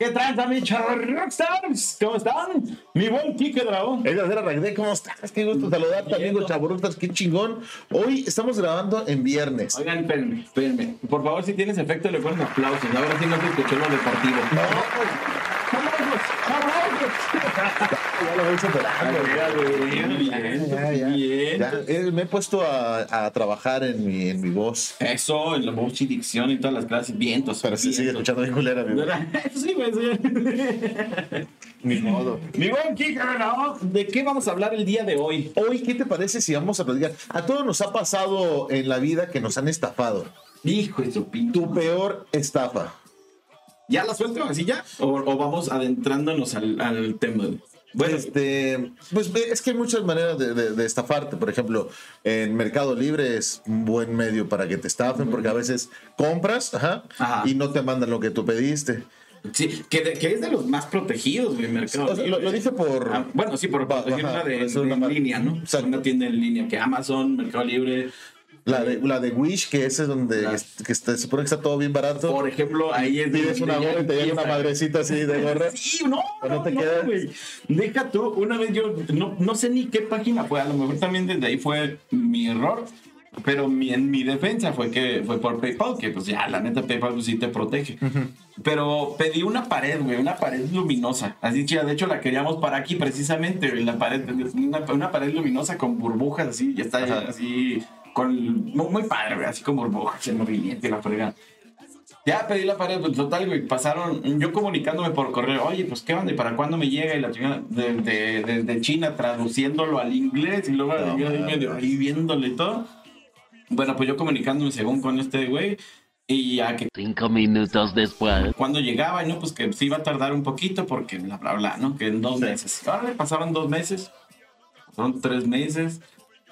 ¿Qué tranza, mi Rockstars? ¿Cómo están? Mi buen Kike Dragón. Es la Ragde, ¿cómo estás? Qué gusto saludarte, amigo Chaburructas, qué chingón. Hoy estamos grabando en viernes. Oigan, espérenme, espérenme. Por favor, si tienes efecto, le ponen aplausos. Ahora sí no se escuchó lo deportivo. No, ¡Aplausos! Ya lo voy superando. Bien, bien, eh, me he puesto a, a trabajar en mi, en mi voz. Eso, en la voz y dicción y todas las clases, vientos. Pero se sigue escuchando bien culera, amigo. Sí, güey, sí. Ni modo. Mi buen ¿de qué vamos a hablar el día de hoy? Hoy, ¿qué te parece si vamos a platicar? A todos nos ha pasado en la vida que nos han estafado. Hijo de su. Tu peor estafa. ¿Ya la suelto así ya? ¿O, o vamos adentrándonos al, al tema? Bueno, Este, pues ve, es que hay muchas maneras de, de- de estafarte. Por ejemplo, en Mercado Libre es un buen medio para que te estafen, porque a veces compras ajá, Ajá. y no te mandan lo que tú pediste. sí, que, de- que es de los más protegidos mercado. O sea, lo, lo dice por. Ah, bueno, sí, por Ajá, proteger una de, por de una en línea, ¿no? Exacto. Una tienda en línea, que Amazon, Mercado Libre. La de, la de Wish, que ese es donde La- que está- se supone que está todo bien barato. Por ejemplo, ahí es Pides una gorra y te llega una madrecita así de gorra. Sí, no, ¿O no te no, queda? Deja tú, una vez yo, no, no sé ni qué página fue, a lo mejor también desde ahí fue mi error, pero mi, en mi defensa fue que fue por PayPal, que pues ya, la neta PayPal pues, sí te protege. Pero pedí una pared, güey, una pared luminosa, así chida, de hecho la queríamos para aquí precisamente, güey, la pared, una, una pared luminosa con burbujas así, ya está así, con, muy, muy padre, güey, así con burbujas, en movimiento y la fregada. Ya pedí la pared, pues, total, güey. Pasaron, yo comunicándome por correo, oye, pues qué onda y para cuándo me llega y la chingada de, de, de- de China traduciéndolo al inglés y luego No, yo medio ahí viéndole y todo. Bueno, pues yo comunicándome según con este güey y ya que Cinco minutos después. cuando llegaba no, pues que sí iba a tardar un poquito porque bla, bla, bla, ¿no? Que en dos Sí. meses. Ahora pasaron dos meses, pasaron tres meses.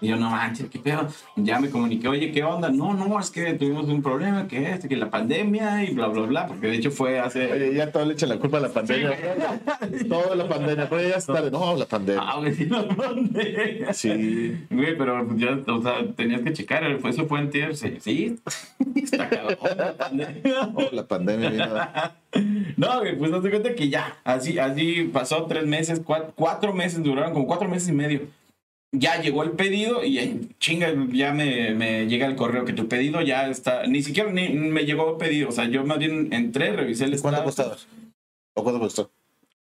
Y yo, no manches, qué pedo. Ya me comuniqué, oye, ¿qué onda? No, no, es que tuvimos un problema, que este, que la pandemia y bla, bla, bla. Porque de hecho fue hace. Oye, ya todo le echan la culpa a la pandemia. Todo la pandemia. Pero ya es tarde. No, la pandemia. Ah, güey, sí, la pandemia. Sí. Güey, pero ya, o sea, tenías que checar, fue eso fue en tier, sí, sí. Está cabrón la pandemia. Oh, la pandemia. mira. No, güey, pues no te cuenta que ya, así, así pasó tres meses, cuatro, cuatro meses duraron, como cuatro meses y medio. Ya llegó el pedido y chinga, ya me, me llega el correo que tu pedido ya está, ni siquiera ni, me llegó el pedido, o sea, yo más bien entré, revisé el ¿Cuánto estado. costaba? ¿O cuánto costó?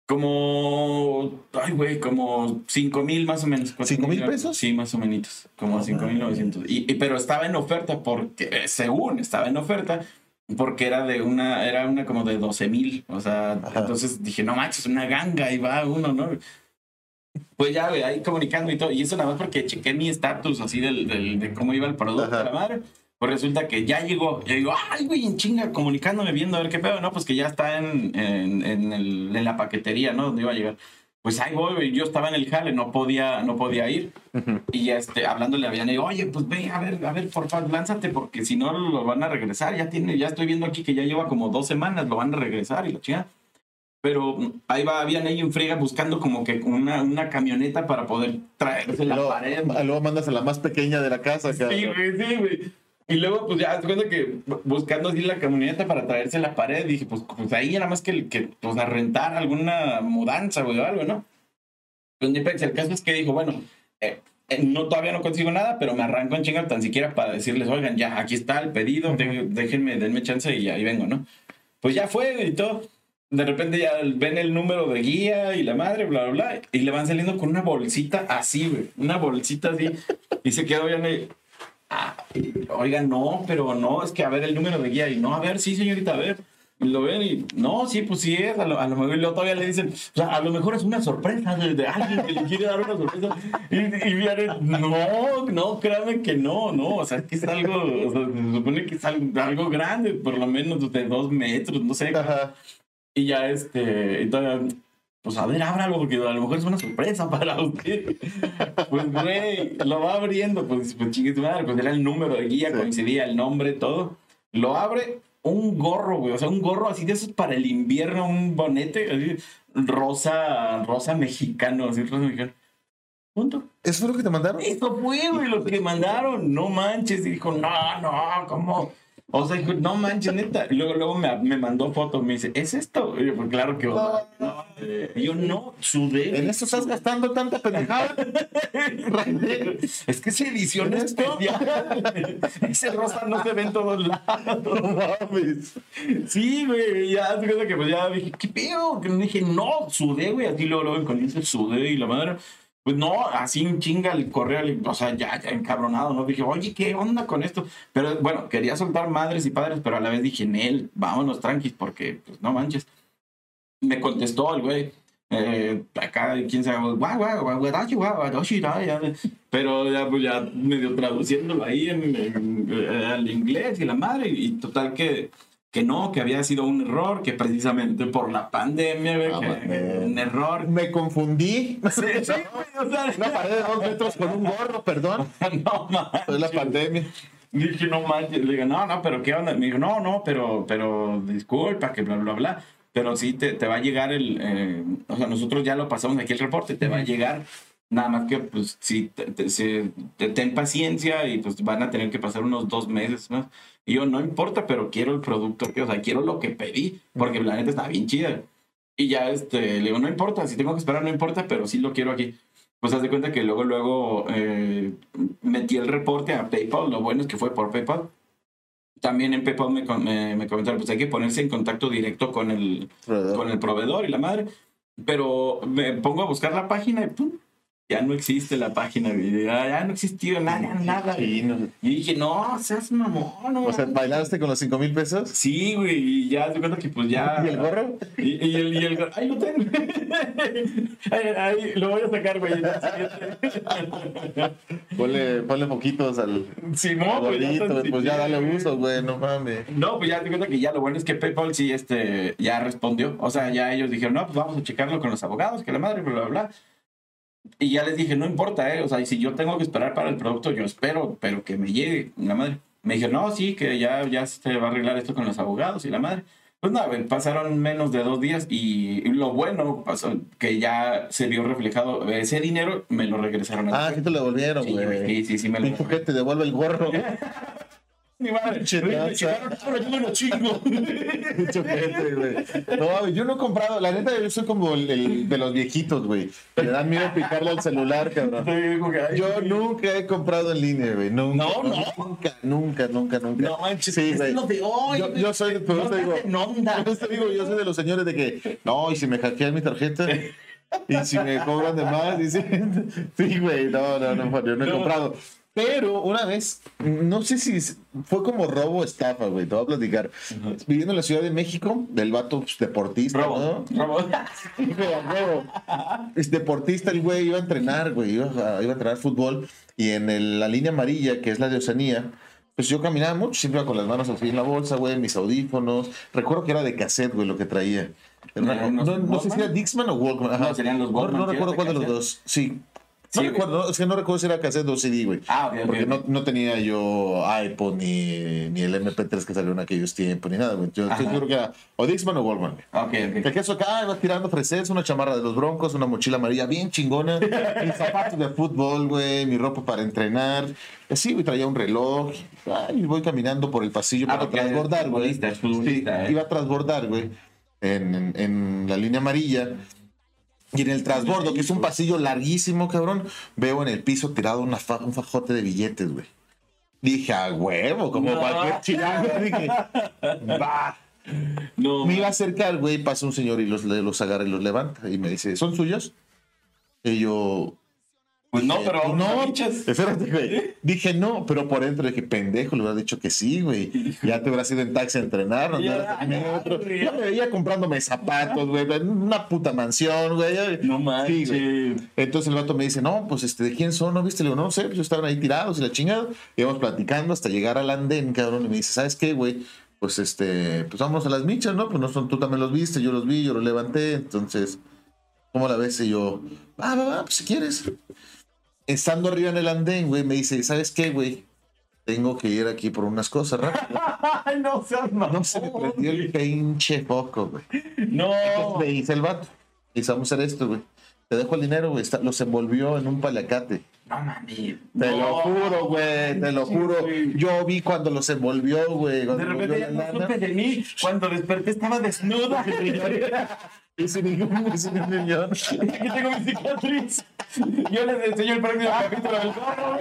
Como, ay, güey, como cinco mil más o menos. ¿Cinco mil pesos? Sí, más o menos, como No cinco mil novecientos. Y, y- pero estaba en oferta porque, eh, según estaba en oferta, porque era de una, era una como de 12 mil. O sea, Ajá. entonces dije, no manches, una ganga y va uno, ¿no? Pues ya, güey, ahí comunicando y todo. Y eso nada más porque chequé mi estatus así del, del- de cómo iba el producto, Ajá. la madre. Pues resulta que ya llegó. Yo digo, ay, güey, en chinga, comunicándome, viendo a ver qué pedo. No, pues que ya está en, en, en, el- en la paquetería, ¿no? Donde iba a llegar. Pues ahí voy, güey. Yo estaba en el jale, no podía, no podía ir. Y este, hablándole a Vianney, oye, pues ve, a ver, a ver, por favor, lánzate, porque si no lo van a regresar. Ya tiene, ya estoy viendo aquí que ya lleva como dos semanas, lo van a regresar y la chingada. Pero ahí va Vianney en friega buscando como que una, una camioneta para poder traerse la Luego, pared. luego mandas a la más pequeña de la casa. Sí, güey, sí, güey. Y luego, pues ya, te cuenta que bu- buscando así la camioneta para traerse la pared, dije, pues, pues ahí era más que, que pues, a rentar alguna mudanza, güey, o algo, ¿no? Pues el caso es que dijo, bueno, eh, eh, no, todavía no consigo nada, pero me arranco en chingar tan siquiera para decirles, oigan, ya, aquí está el pedido, déjenme, denme chance y ahí vengo, ¿no? Pues ya fue y todo. De repente ya ven el número de guía y la madre, bla, bla, bla, y le van saliendo con una bolsita así, una bolsita así, y se quedó bien ahí. Ah, oiga, no, pero no, es que a ver el número de guía y no, a ver, sí, señorita, a ver. Y lo ven y no, sí, pues sí es, a lo, mejor y luego todavía le dicen, o sea, a lo mejor es una sorpresa de, alguien que le quiere dar una sorpresa. Y, y no, no, créanme que no, no, o sea, es es algo, o sea, se supone que es algo, algo grande, por lo menos de dos metros, no sé. Ajá. Y ya este, todavía, pues a ver, ábralo, porque a lo mejor es una sorpresa para usted. Pues, güey, lo va abriendo, pues, pues chingue tu madre, pues era el número de guía, Sí. coincidía el nombre, todo. Lo abre un gorro, güey, o sea, un gorro así de esos para el invierno, un bonete, así, rosa, rosa mexicano, así, rosa mexicano. Punto. ¿Eso fue lo que te mandaron? Eso fue, güey, lo que mandaron. No manches. Y dijo, no, no, ¿cómo? O sea, dijo, no manches, neta. Y luego, luego me, me mandó fotos, me dice, ¿es esto? Y yo, pues claro que no. Y yo, no, sudé. En esto estás gastando tanta pendejada. Es que esa edición es especial. Ese rosa no se ve en todos lados. No mames. Sí, güey, ya, que pues ya dije, ¿qué pedo? Que dije, no, sudé, güey, así luego, luego con ese sudé y la madre. Pues no, así en chinga el correo, o sea, ya, ya encabronado, ¿no? Dije, oye, ¿qué onda con esto? Pero bueno, quería soltar madres y padres, pero a la vez dije, Nel, vámonos tranquis, porque, pues no manches. Me contestó el güey, eh, acá, quién sabe, guau, guau, guau, guau, pero ya, pues ya medio traduciéndolo ahí en, en- eh, al inglés y la madre, y total que que no, que había sido un error, que precisamente por la pandemia, güey, Ah, que un error. Me confundí. Sí, sí, güey, o sea, Una pared de dos metros con un gorro, perdón. no manches. Fue la pandemia. Dije, no manches. Le digo, no, no, pero ¿qué onda? Me dijo, no, no, pero, pero disculpa, que bla, bla, bla. Pero sí te, te va a llegar el. eh, o sea, nosotros ya lo pasamos aquí el reporte, te va a llegar. Nada más que, pues, sí, te, te- te- ten paciencia y pues van a tener que pasar unos dos meses más. Y yo, no importa, pero quiero el producto, que, o sea, quiero lo que pedí, porque la neta está bien chida. Y ya, este, le digo, no importa, si tengo que esperar, no importa, pero sí lo quiero aquí. Pues haz de cuenta que luego, luego eh, metí el reporte a PayPal. Lo bueno es que fue por PayPal. También en PayPal me, me, me comentaron, pues hay que ponerse en contacto directo con el, con el proveedor y la madre. Pero me pongo a buscar la página y ¡pum! Ya no existe la página. Ya, ya no existió nada, nada. Sí, no. Y dije, no, seas mamón. no O sea, mames". ¿bailaste con los cinco mil pesos? Sí, güey, y ya se cuenta que pues ya. ¿Y el gorro? Y, y el, y el gorro. Ahí lo tengo. ahí, ahí, lo voy a sacar, güey. Ponle, ponle poquitos al Sí, no, pues ya, pues ya dale uso, güey, no mames. No, pues ya te cuenta que ya lo bueno es que PayPal sí este, ya respondió. O sea, ya ellos dijeron, no, pues vamos a checarlo con los abogados, que la madre, bla, bla, bla. Y ya les dije, no importa, ¿eh? O sea, si yo tengo que esperar para el producto, yo espero, pero que me llegue, la madre. Me dijeron, no, sí, que ya, ya se va a arreglar esto con los abogados y la madre. Pues nada, pasaron menos de dos días y, lo bueno pasó que ya se vio reflejado. Ese dinero me lo regresaron a Ah, que te lo devolvieron, Sí, güey. sí, sí, sí, me lo que te devuelve el gorro. Mi madre, me checaron, pero yo me lo chingo. No, yo no he comprado. La neta, yo soy como el, el de los viejitos, güey. Le dan miedo picarle al celular, cabrón. Yo nunca he comprado en línea, güey. Nunca, No, no. Nunca, nunca, nunca, nunca. No manches, Sí, es lo de hoy. Yo, yo soy, por No eso digo, por eso digo, yo soy de los señores de que, no, y si me hackean mi tarjeta, y si me cobran de más, y si, sí, güey, no, no, no, yo no he No. comprado. Pero una vez, no sé si fue como robo o estafa, güey, te voy a platicar. Viviendo en la Ciudad de México, del vato pues, deportista, Robo, ¿no? robo. Es deportista el güey, iba a entrenar, güey, iba a, iba a entrenar fútbol y en el- la línea amarilla, que es la de Oceanía, pues yo caminaba mucho, siempre iba con las manos así en la bolsa, güey, mis audífonos. Recuerdo que era de cassette, güey, lo que traía. Era una- ¿Unos no, no sé si era Dixman o Walkman. ajá. No, serían los No- Walkman, No, ¿sí recuerdo cuál de los dos. Sí. No Sí, recuerdo, es que no recuerdo si era cassette o CD, güey. Ah, ok, Porque ok. no, no tenía yo iPod ni, ni el MP3 que salió en aquellos tiempos, ni nada, güey. Yo Ajá. seguro que era o Dixman o güey. Ok, ok. queso acá iba tirando freses, una chamarra de los broncos, una mochila amarilla bien chingona, mis zapatos de fútbol, güey, mi ropa para entrenar. Y Así, güey, traía un reloj. Ay, voy caminando por el pasillo Ah, para transbordar, güey. Sí, ¿eh? Iba a transbordar, güey, en, en- en la línea amarilla. Y en el transbordo, que es un pasillo larguísimo, cabrón, veo en el piso tirado una fa- un fajote de billetes, güey. Dije, a huevo, como No. cualquier chilango. Dije, va. No, Me iba a acercar, güey, pasa un señor y los, los agarra y los levanta. Y me dice, ¿son suyos? Y yo... pues no, pero "Pues no, espérate, güey. Dije, no, pero por dentro dije, pendejo, le hubiera dicho que sí, güey. Ya te hubieras ido en taxi a entrenar, güey. Ya me veía comprándome zapatos, güey, una puta mansión, güey. No Sí, manches. güey. Entonces el vato me dice, no, pues este, ¿de quién son? ¿No viste? Le digo, no sé, pues estaban ahí tirados y la chingada. Y íbamos platicando hasta llegar al andén, cabrón. Y me dice, ¿sabes qué, güey? Pues este, pues vamos a las michas, ¿no? Pues no son, tú también los viste, yo los vi, yo los levanté. Entonces, ¿cómo la ves? Y yo, va, va, va, pues si quieres. Estando arriba en el andén, güey, me dice, ¿sabes qué, güey? Tengo que ir aquí por unas cosas rápido. No seas mamón. No se me prendió el pinche foco, güey. No. Entonces le dice el vato, vamos a hacer esto, güey. Te dejo el dinero, güey. Los envolvió en un palacate. No mames. Te No. lo juro, güey, te lo juro. Yo vi cuando los envolvió, güey. De cuando repente ya no supe de mí. Cuando desperté estaba desnuda. Un niñón, es un niñón. Aquí tengo mi cicatriz. Yo les enseño el próximo capítulo del gorro.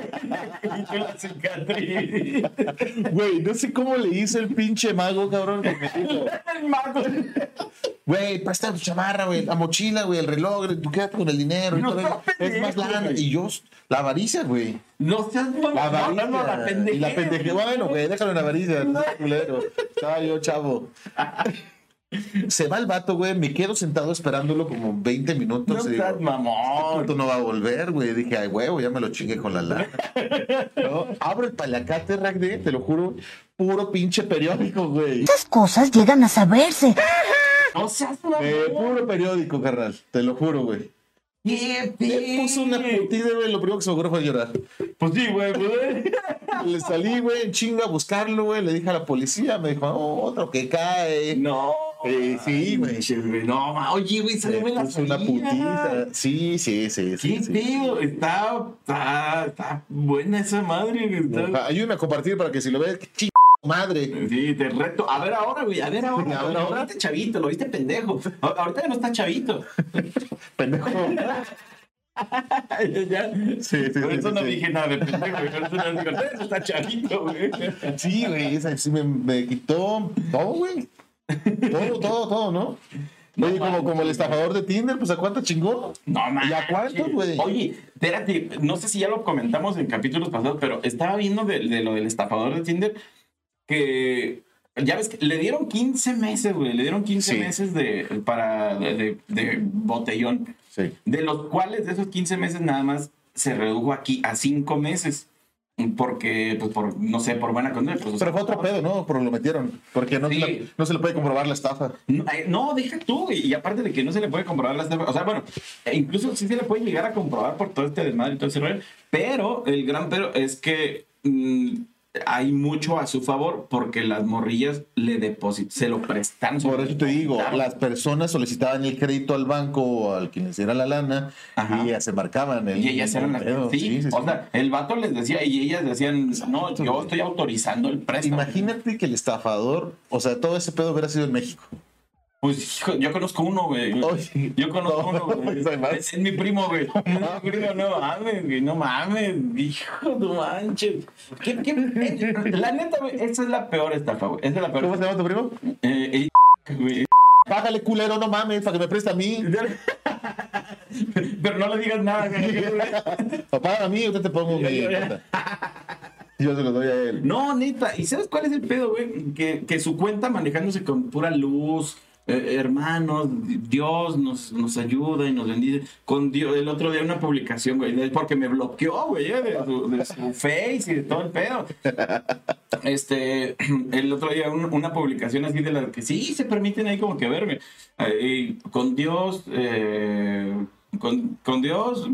Y yo la cicatriz. Güey, no sé cómo le hizo el pinche mago, cabrón, que me dijo, El mago. güey, presta tu chamarra, güey, la mochila, güey, el reloj, tú quédate con el dinero. y No todo seas eso. es más lana. Y yo, la avaricia, güey. No seas. La No, no, la avaricia. y la pendeje. Bueno, güey, déjalo en avaricia. no culero. Estaba yo, chavo. Se va el vato, güey. Me quedo sentado esperándolo como 20 No minutos. y digo, seas mamón. Esto no va a volver, güey. Dije, ay, huevo, ya me lo chingué con la lana. ¿No? Abro el palacate, Ragde, te lo juro. Puro pinche periódico, güey. Estas cosas llegan a saberse. No seas Eh, puro periódico, carnal. Te lo juro, güey. ¿Qué Le puso una putida, güey. Lo primero que se me ocurrió fue llorar. Pues sí, güey. Le salí, güey, en chinga a buscarlo, güey. Le dije a la policía, me dijo, "Oh, otro que cae. No. Eh, sí, güey. No, ma- oye, güey, Le sale la una putita. Sí, sí, sí, sí. ¿Qué sí. pedo? Está, está, está buena esa madre. está- Ayúdame a compartir para que si lo ves, que ching madre. Sí, te reto. A ver ahora, güey. A ver ahora. A ver ahora. viste chavito, lo viste pendejo. Ahorita ya no está chavito. Pendejo. ya. Sí, sí, Por sí, eso sí, no sí. dije nada de pendejo. Por eso no digo, "Ahorita está chavito, güey. Sí, güey, esa sí me, me quitó todo, güey. Todo, todo, todo, ¿no? Oye, como, como el estafador de Tinder, pues a cuánto chingó. No, man. ¿Y a cuánto, güey? Oye, espérate, no sé si ya lo comentamos en capítulos pasados, pero estaba viendo de, de lo del estafador de Tinder que ya ves que le dieron 15 meses, güey, le dieron 15 Sí. meses de para de, de- de botellón, Sí. de los cuales de esos 15 meses nada más se redujo aquí a 5 meses. Porque, pues, por, no sé, por buena conducta. Pues, Pero fue otro pedo, ¿no? Pero lo metieron. Porque no, Sí. se le, no se le puede comprobar la estafa. No, eh, deja tú. Y aparte de que no se le puede comprobar las O sea, bueno, eh, incluso sí se le puede llegar a comprobar por todo este desmadre y todo ese rollo. Pero el gran pero es que mm, hay mucho a su favor porque las morrillas le depositan, se lo prestan. Por eso te digo, las personas solicitaban el crédito al banco o al quien les diera la lana Ajá. y ya se marcaban el Y ellas eran las sí, Sí, sí, o sea, el vato les decía y ellas decían, no, yo estoy autorizando el préstamo. Imagínate que el estafador, o sea, todo ese pedo hubiera sido en México. Pues hijo, yo conozco uno, güey. Oye, Yo conozco no, uno, güey. Es, es mi primo, güey. Mi primo, no mames, güey. No mames, hijo, no manches. ¿Qué- qué- La neta, güey, esa es la peor estafa, güey. Esa es la ¿Cómo peor. se llama tu primo? Eh, eh, güey. Págale, culero, no mames, para que me preste a mí. Pero no le digas nada, güey. Págame a mí, yo te pongo cuenta. Yo se lo doy a él. No, neta. ¿Y sabes cuál es el pedo, güey? Que, que su cuenta manejándose con pura luz. Eh, hermanos, Dios nos, nos ayuda y nos bendice. Con Dios, el otro día una publicación, güey, porque me bloqueó, güey, eh, de, su, face y de todo el pedo. Este, el otro día un- una publicación así de las que sí se permiten ahí como que verme. Ahí, con Dios, eh, con, con Dios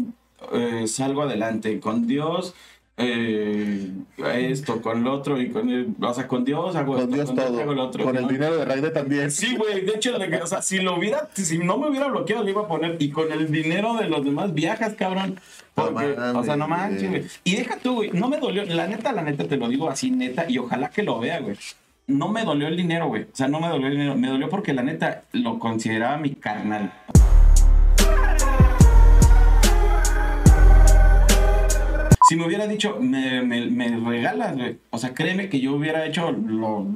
eh, salgo adelante, con Dios eh, esto, con lo otro y con el, o sea, con Dios hago Con esto, Dios todo. hago lo otro. Con el dinero de Raide también. Sí, güey, de hecho, o sea, si lo hubiera, si no me hubiera bloqueado, le iba a poner, y con el dinero de los demás viajas, cabrón. No Porque, o sea, no manches, güey. Y deja tú, güey, no me dolió, la neta, la neta, te lo digo así, neta, y ojalá que lo vea, güey. No me dolió el dinero, güey. O sea, no me dolió el dinero. Me dolió porque la neta lo consideraba mi carnal. Si me hubiera dicho, me, me, me regalas, güey. O sea, créeme que yo hubiera hecho, lo,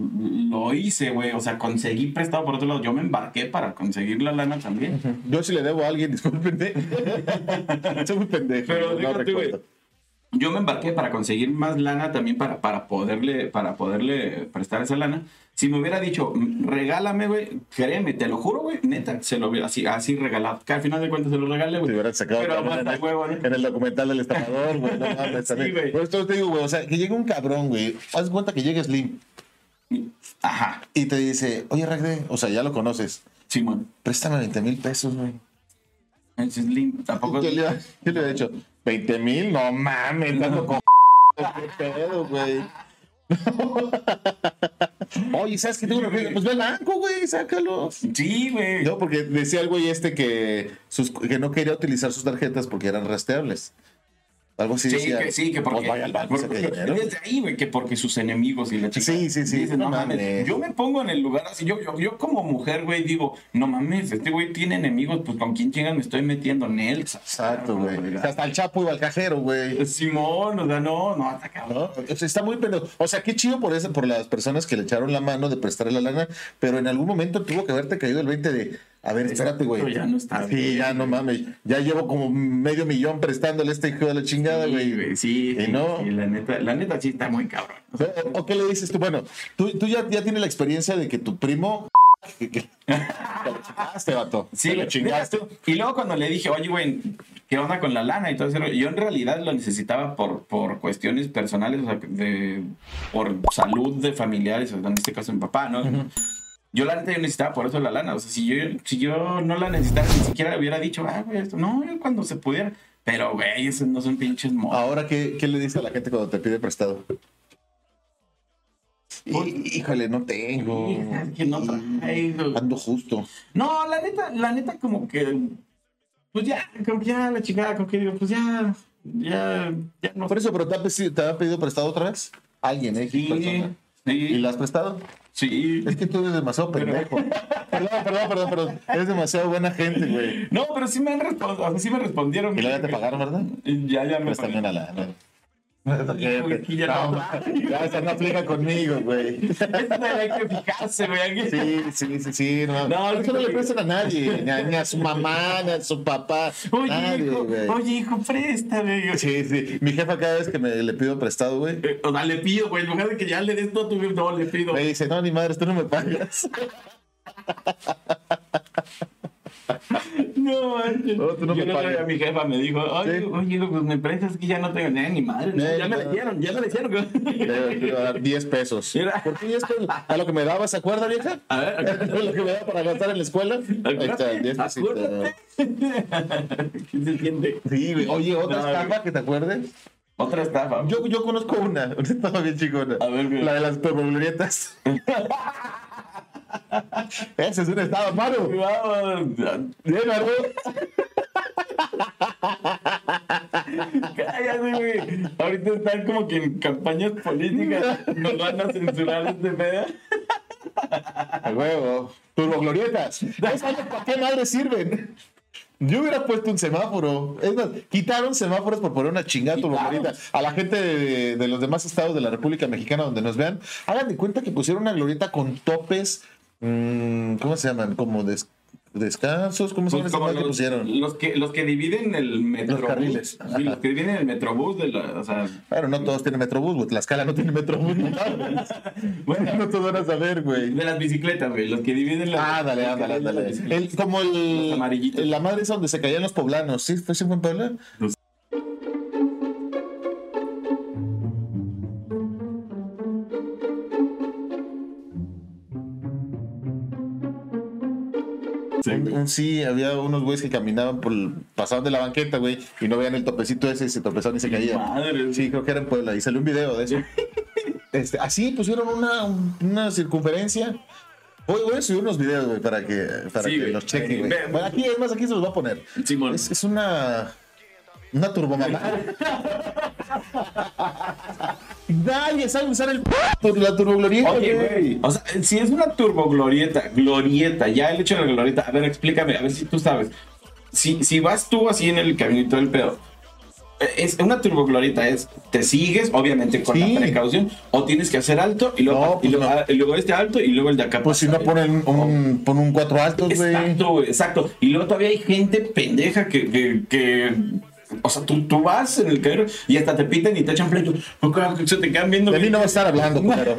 lo hice, güey. O sea, conseguí prestado por otro lado. Yo me embarqué para conseguir la lana también. Yo sí le debo a alguien, discúlpenme. Soy muy pendejo. Pero no dígate, güey. Yo me embarqué para conseguir más lana también para, para, poderle, para poderle prestar esa lana. Si me hubiera dicho, "Mm, regálame, güey, créeme, te lo juro, güey, neta, se lo hubiera así, así regalado. Que al final de cuentas se lo regalé, Te güey. hubieran sacado Pero aguanta, en, el, huevo, ¿no? en el documental del estafador, güey. No Sí, güey. Por esto te digo, güey, o sea, que llegue un cabrón, güey. Haz cuenta que llegue Slim Ajá, y te dice, oye, Ragde, o sea, ya lo conoces. Simón. Préstame 20 mil pesos, güey. Es Slim, tampoco. Yo le, yo le he dicho, 20 mil, no mames, tanto con qué pedo, güey. Oye, ¿sabes qué tengo una regla? Pues ve al banco, güey, sácalos. Sí, güey. No, porque decía el güey este que, sus, que no quería utilizar sus tarjetas porque eran rastreables. Algo así. Sí, decía. que, sí, que porque. Pues vaya al banco, porque- desde ahí, güey, que porque sus enemigos y la chica. Sí, sí, sí, Dices, no, no mames. mames. Yo me pongo en el lugar así. Yo, yo, yo como mujer, güey, digo, no mames, este güey tiene enemigos, pues con quién chingas me estoy metiendo en él. Exacto, güey. O sea, hasta el Chapo iba al cajero, güey. Simón, o sea, no, no, hasta cabrón. ¿no? O sea, está muy pendejo. O sea, qué chido por eso, por las personas que le echaron la mano de prestarle la lana, pero en algún momento tuvo que haberte caído el 20 de, a ver, espérate, güey. ya no está Sí, bien. ya no mames. Ya llevo como medio millón prestándole a este hijo de la chingada, Sí, güey. sí, Y sí, no. sí, la neta, la neta sí está muy cabrón. O, o qué le dices tú? Bueno, tú, tú ya, ya tienes la experiencia de que tu primo. te lo chingaste, vato. Sí, Te lo chingaste. Y luego cuando le dije, oye, güey, ¿qué onda con la lana? Y todo eso, yo en realidad lo necesitaba por, por cuestiones personales, o sea, de, por salud de familiares, o sea, en este caso mi papá, ¿no? Yo la neta yo necesitaba por eso la lana, o sea, si yo, si yo no la necesitaba, ni siquiera hubiera dicho, ah, güey, esto, no, yo cuando se pudiera. Pero, güey, esos no son pinches modos. Ahora, ¿qué, ¿qué le dices a la gente cuando te pide prestado? Hí- Híjole, no tengo. que no traigo. Ando justo. No, la neta, la neta como que, pues ya, como que ya la chingada, como que digo, pues ya, ya, ya no. Por eso, pero ¿te ha, pedido, te ha pedido prestado otra vez? Alguien, ¿eh? Sí. ¿Y la has prestado? Sí. Es que tú eres demasiado pendejo. perdón, perdón, perdón, perdón. Eres demasiado buena gente, güey. No, pero sí me han respondido, o sea, sí me respondieron. Y luego ya te pagaron, ¿verdad? Ya, ya me Préstame pagaron. una lana. Hijo, aquí ya no. ya se no aplica conmigo, güey. Esto hay que fijarse, güey. Sí, sí, sí, sí. No, No, eso no le prestan a nadie, ni a, su mamá, ni a su papá. Oye, nadie, hijo, güey. oye, hijo, préstame. Sí, sí. Mi jefa cada vez que me le pido prestado, güey, Eh, O sea, le pido, güey, en lugar de que ya le des todo tu no, le pido. me dice, no, ni madre, tú no me pagas. No, manches. No, tú no Yo me pagas. mi jefa me dijo, oye, Sí. oye, pues me prestas que ya no tengo ni, ni madre. ¿no? Ya me lo hicieron, ya me lo hicieron. le iba a dar 10 pesos. Mira. ¿Por qué 10 pesos? A lo que me daba, ¿se acuerda, vieja? A ver, acá- lo que me daba para gastar en la escuela. Ahí está, 10 pesitos. ¿Quién se entiende? Sí, güey. Oye, otra No, estafa que te acuerdes. Otra estafa. Yo, yo conozco una, una estafa bien chingona. A ver, güey. La de las perbolurietas. Esa es una estafa, mano. Cállate, güey. Ahorita están como que en campañas políticas. Nos van a censurar este pedo. A huevo. Turboglorietas. ¿Esas para qué madre sirven? Yo hubiera puesto un semáforo. Es más, quitaron semáforos por poner una chingada turboglorieta. A la gente de, de los demás estados de la República Mexicana donde nos vean, hagan de cuenta que pusieron una glorieta con topes. Mm, ¿Cómo se llaman? Como des- descansos. ¿Cómo se Pues madres que los, pusieron? los que, los que dividen el metrobús. carriles. Sí, los que dividen el metrobús de la. O sea, Claro, no todos tienen metrobús, güey. Tlaxcala no tiene metrobús. No, bueno, no te van a saber, güey. de las bicicletas, güey. Los que dividen la. Los que ándale, ándale. El- como Los el, amarillitos. la madre esa donde se caían los poblanos. ¿Sí? ¿Fue sí fue en Puebla? Sí, Sí, había unos güeyes que caminaban por el- pasaban de la banqueta, güey, y no veían el topecito ese se tropezaban y se caían. Madre. Sí, creo que era en Puebla y salió un video de eso. Este, así pusieron una, una circunferencia. Voy, voy a subir unos videos, güey, para que, para Sí, que los chequen, güey. Bueno, aquí, es más, aquí se los voy a poner. Simón. Es, es una. Una turbomamá. Nadie sabe usar el. p- La turboglorieta, Oye, güey. O sea, si es una turboglorieta, glorieta, ya el hecho de la glorieta. A ver, explícame, a ver si tú sabes. Si, si vas tú así en el caminito del pedo, eh, es una turboglorieta, es te sigues, obviamente con Sí. la precaución, o tienes que hacer alto y luego, No, y pues luego, no. ah, y luego este alto y luego el de acá. Pues si no ponen un, pon un cuatro altos, güey. Exacto, güey, exacto. Y luego todavía hay gente pendeja que, que, que- o sea, tú, tú vas en el carro y hasta te pitan y te echan pleito. Se te quedan viendo. De mí no va a estar hablando, pero.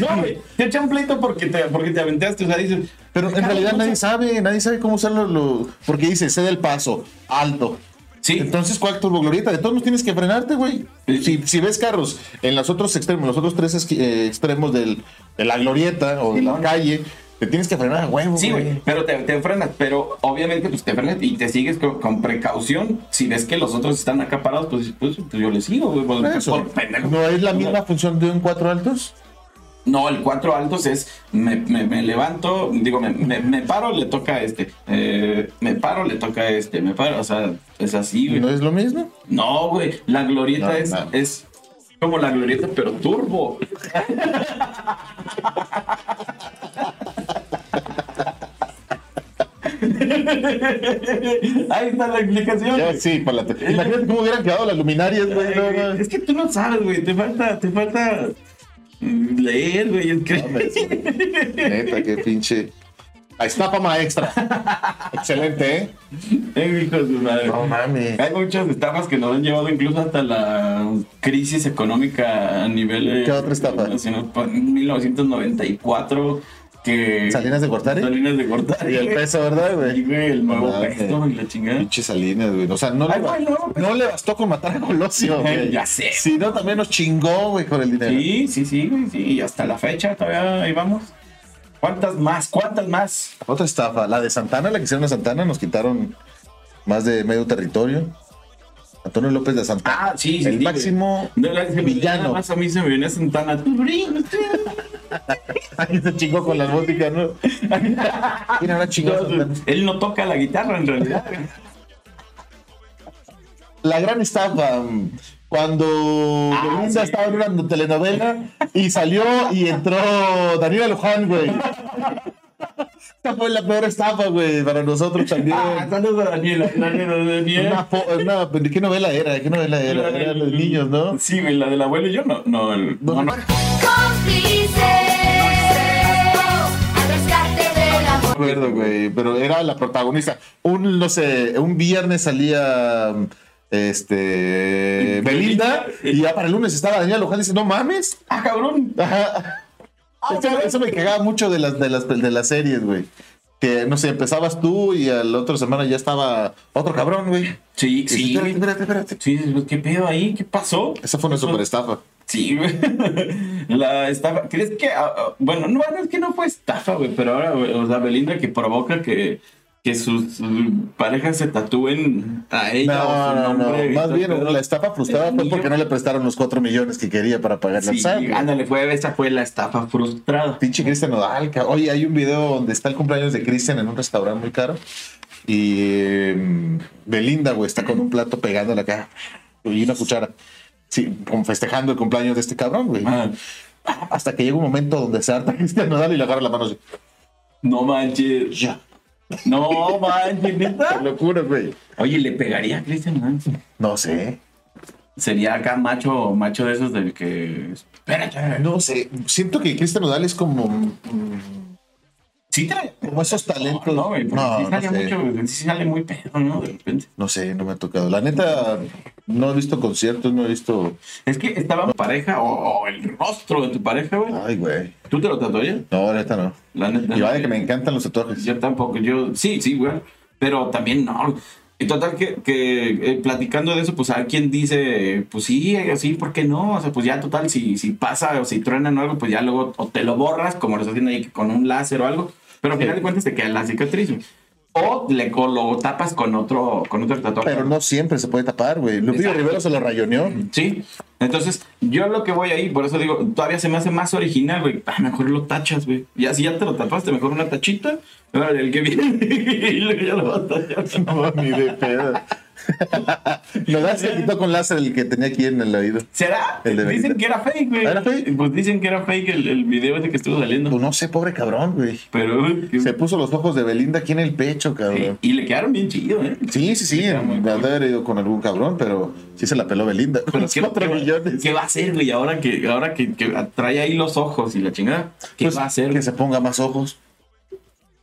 No, güey, te echan pleito porque te, porque te aventaste, o sea, dices. Pero en realidad nadie sabe, nadie sabe cómo usarlo. Lo, porque dice, cede el paso, alto. Sí. Entonces, ¿cuál turboglorieta? De todos modos tienes que frenarte, güey. Si, si ves carros en los otros extremos, los otros tres eh, extremos del, de la glorieta o de la calle, te tienes que frenar a huevo, Sí, güey, pero te, te frenas, pero obviamente pues te frenas y te sigues con, con precaución. Si ves que los otros están acá parados, pues, pues, pues yo les sigo, güey. pues, Eso. por pendejo. ¿No es la misma función de un cuatro altos? No, el cuatro altos es me, me- me levanto, digo, me, me- paro, le toca a este. Eh, me paro, le toca a este. Me paro, o sea, es así, güey. ¿No es lo mismo? No, güey. La glorieta No, es, no. es como la glorieta, pero turbo. Ahí está la explicación. Ya, sí, para la te- Imagínate cómo hubieran quedado las luminarias, güey. no, no. Es que tú no sabes, güey. Te falta, te falta leer, güey. Es que... Neta, qué pinche. Ahí está pa' maestra. Excelente, ¿eh? Eh, hijo de su madre. No mames. Hay muchas estafas que nos han llevado incluso hasta la crisis económica a nivel. eh, ¿Qué otra estafa? internacional. Pues, En 1994, que. ¿Salinas de Gortari? Salinas de Gortari. Y el peso, ¿verdad, Y, güey? güey, el nuevo No, peso y la chingada. Pinche Salinas, güey. O sea, no, Ay, le, güey, no, no le bastó con matar a Colosio, güey. Ya sé. Si no, también nos chingó, güey, con el dinero. Sí, sí, sí, güey, sí. Y hasta la fecha todavía ahí vamos. ¿Cuántas más? ¿Cuántas más? Otra estafa. La de Santana, la que hicieron a Santana, nos quitaron más de medio territorio. Antonio López de Santana. Ah, sí, sí. El sí, máximo güey. No, villano. Nada más a mí se me viene Santana. Ahí se chingó con la música, ¿no? Santana. Él no toca la guitarra en realidad. La gran estafa. Cuando Ah, Belinda sí. estaba en una telenovela y salió y entró Daniela Luján, güey. Esta fue la peor estafa, güey, para nosotros también. Ah, saludos a Daniela. Daniela, Daniela. Una, una- ¿de ¿Qué novela era? ¿Qué novela era? Era de niños, ¿no? Sí, güey, la del abuelo y yo no. No, el- no, no. Acuerdo, güey, pero era la protagonista. Un, no sé, un viernes salía este Belinda y ya para el lunes estaba Daniela Luján y dice, no mames. Ah, cabrón. Ajá. Eso, eso me cagaba mucho de las, de las, de las series, güey. Que, no sé, empezabas tú y a la otra semana ya estaba otro cabrón, güey. Sí, Y sí. Espérate, espérate, espérate. Sí, pues, ¿qué pedo ahí? ¿Qué pasó? Esa fue una super estafa. Sí, güey. La estafa. ¿Crees que.? ah, ah, bueno, no, bueno, es que no fue estafa, güey. Pero ahora, güey, o sea, Belinda que provoca que, que sus, sus parejas se tatúen a ella o No, su no, no. Más bien, pedo. la estafa frustrada fue porque no le prestaron los cuatro millones que quería para pagarle al Sí, ándale, fue, esa fue la estafa frustrada. Pinche Cristian Nodal. Oye, hay un video donde está el cumpleaños de Cristian en un restaurante muy caro. Y eh, Belinda, güey, está con un plato pegándole acá. Y una cuchara. Sí, festejando el cumpleaños de este cabrón, güey. Ah, Hasta que llega un momento donde se harta Cristian Nodal y le agarra la mano así. no manches. Ya. No manches, Qué neta. locura, güey. Oye, ¿le pegaría a Cristian Nodal? No sé. Sería acá macho, macho de esos del que. Espérate. No sé. Siento que Cristian Nodal es como, mm, Sí, trae. como esos talentos. No, güey, sí no, sale sé. mucho, sí sale muy pedo, ¿no? De repente. No sé, no me ha tocado. La neta, no he visto conciertos, no he visto. Es que estaba en pareja o, o el rostro de tu pareja, güey. Ay, güey. ¿Tú te lo tatuarías? No, neta no. La neta. Y vaya que me encantan los tatuajes. Yo tampoco, yo. Sí, sí, güey. Pero también no. Y total que, que eh, platicando de eso, pues hay quien dice, pues sí, así, ¿por qué no? O sea, pues ya total, si, si pasa o si truenan o algo, pues ya luego o te lo borras, como lo estás haciendo ahí con un láser o algo. Pero al final de cuentas te queda la cicatriz. O le, lo tapas con otro, con otro tatuaje. Pero no siempre se puede tapar, güey. Lupillo. Rivero se lo rayoneó. Sí. Entonces, yo lo que voy ahí, por eso digo, todavía se me hace más original, güey. Ah, mejor lo tachas, güey. Ya si ya te lo tapaste, mejor una tachita. Órale, el que viene ya lo vas a tachar. No, ni de pedo. Nodal se quitó con láser el que tenía aquí en el oído. ¿Será? El Dicen que era fake, güey. ¿Era fake? Pues dicen que era fake el, el video ese que estuvo saliendo. Pues no sé, pobre cabrón, güey. Pero. Se puso los ojos de Belinda aquí en el pecho, Sí, cabrón. y le quedaron bien chidos, ¿eh? Sí, sí, sí. Me haber ido con algún cabrón, pero sí se la peló Belinda. Con los ¿Qué, cuatro qué va- millones. ¿Qué va a hacer, güey? Ahora que, ahora que, que trae ahí los ojos y la chingada. ¿Qué Pues, va a hacer? Que se ponga más ojos.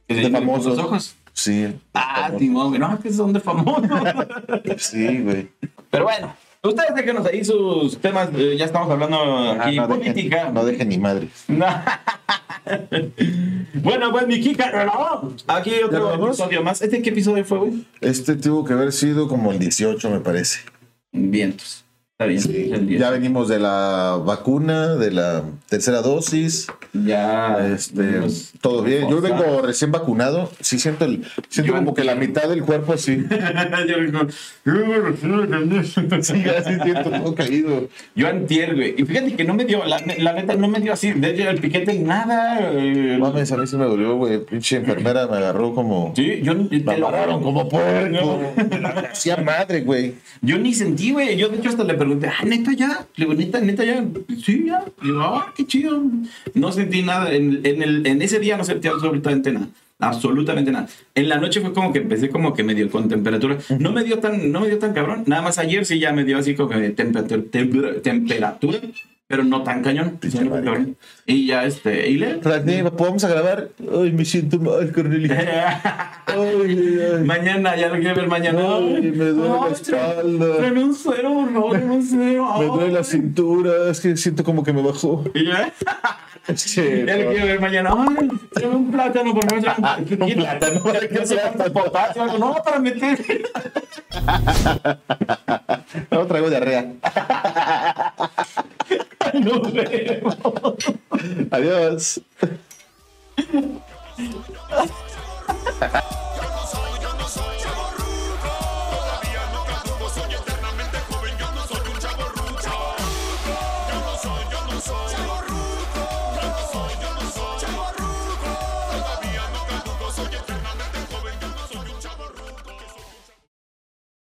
¿Que se de famosos. los ojos? Sí. Ah, Timón, güey. No, que son de famosos. Sí, güey. Pero bueno, ustedes déjenos ahí sus temas. eh, ya estamos hablando aquí Ah, no política. dejen, no dejen ni madre. No. bueno, pues mi Kika, no. Aquí ¿Ya otro episodio más. ¿Este qué episodio fue, güey? Este tuvo que haber sido como el 18, me parece. Vientos. Está bien. Ya venimos de la vacuna, de la tercera dosis. Ya. Este, pues, todo bien. Yo sea, vengo recién vacunado. Sí siento el, siento Yo como que la mitad del cuerpo así. yo digo, Sí, así siento todo caído. Yo antier, güey. Y fíjate que no me dio, la, la neta no me dio así. De hecho, el piquete nada. eh, Mames, a mí sí me dolió, güey. Pinche enfermera me agarró como. Sí, yo te Me lo agarraron como puerco. No. Hacía madre, güey. Yo ni sentí, güey. Yo de hecho hasta le pregunté, ah, neta ya. Le digo, neta, neta ya. Sí, ya. Y digo, ah, qué chido. No sentí nada. En, en, el, en ese día no sentí absolutamente nada. Absolutamente nada. En la noche fue como que empecé como que medio con temperatura. No me dio tan, no me dio tan cabrón. Nada más ayer sí ya me dio así como que temperatura, temperatura, temperatura pero no tan cañón. Sí, no tan cabrón. Y ya este, y le. ¿podemos a grabar? Ay, me siento mal, Cornelio. Mañana, ya lo quiero ver mañana. Ay, me duele la Ay, espalda. Tráeme un suero. Me duele la cintura. Es que siento como que me bajó. Y ya. Che, Ya lo quiero ver mañana. Ay, tráeme un plátano, por favor. Un plátano, ¿para sé cuánto potasio. No, para meter. No traigo diarrea. Nos vemos. Adiós.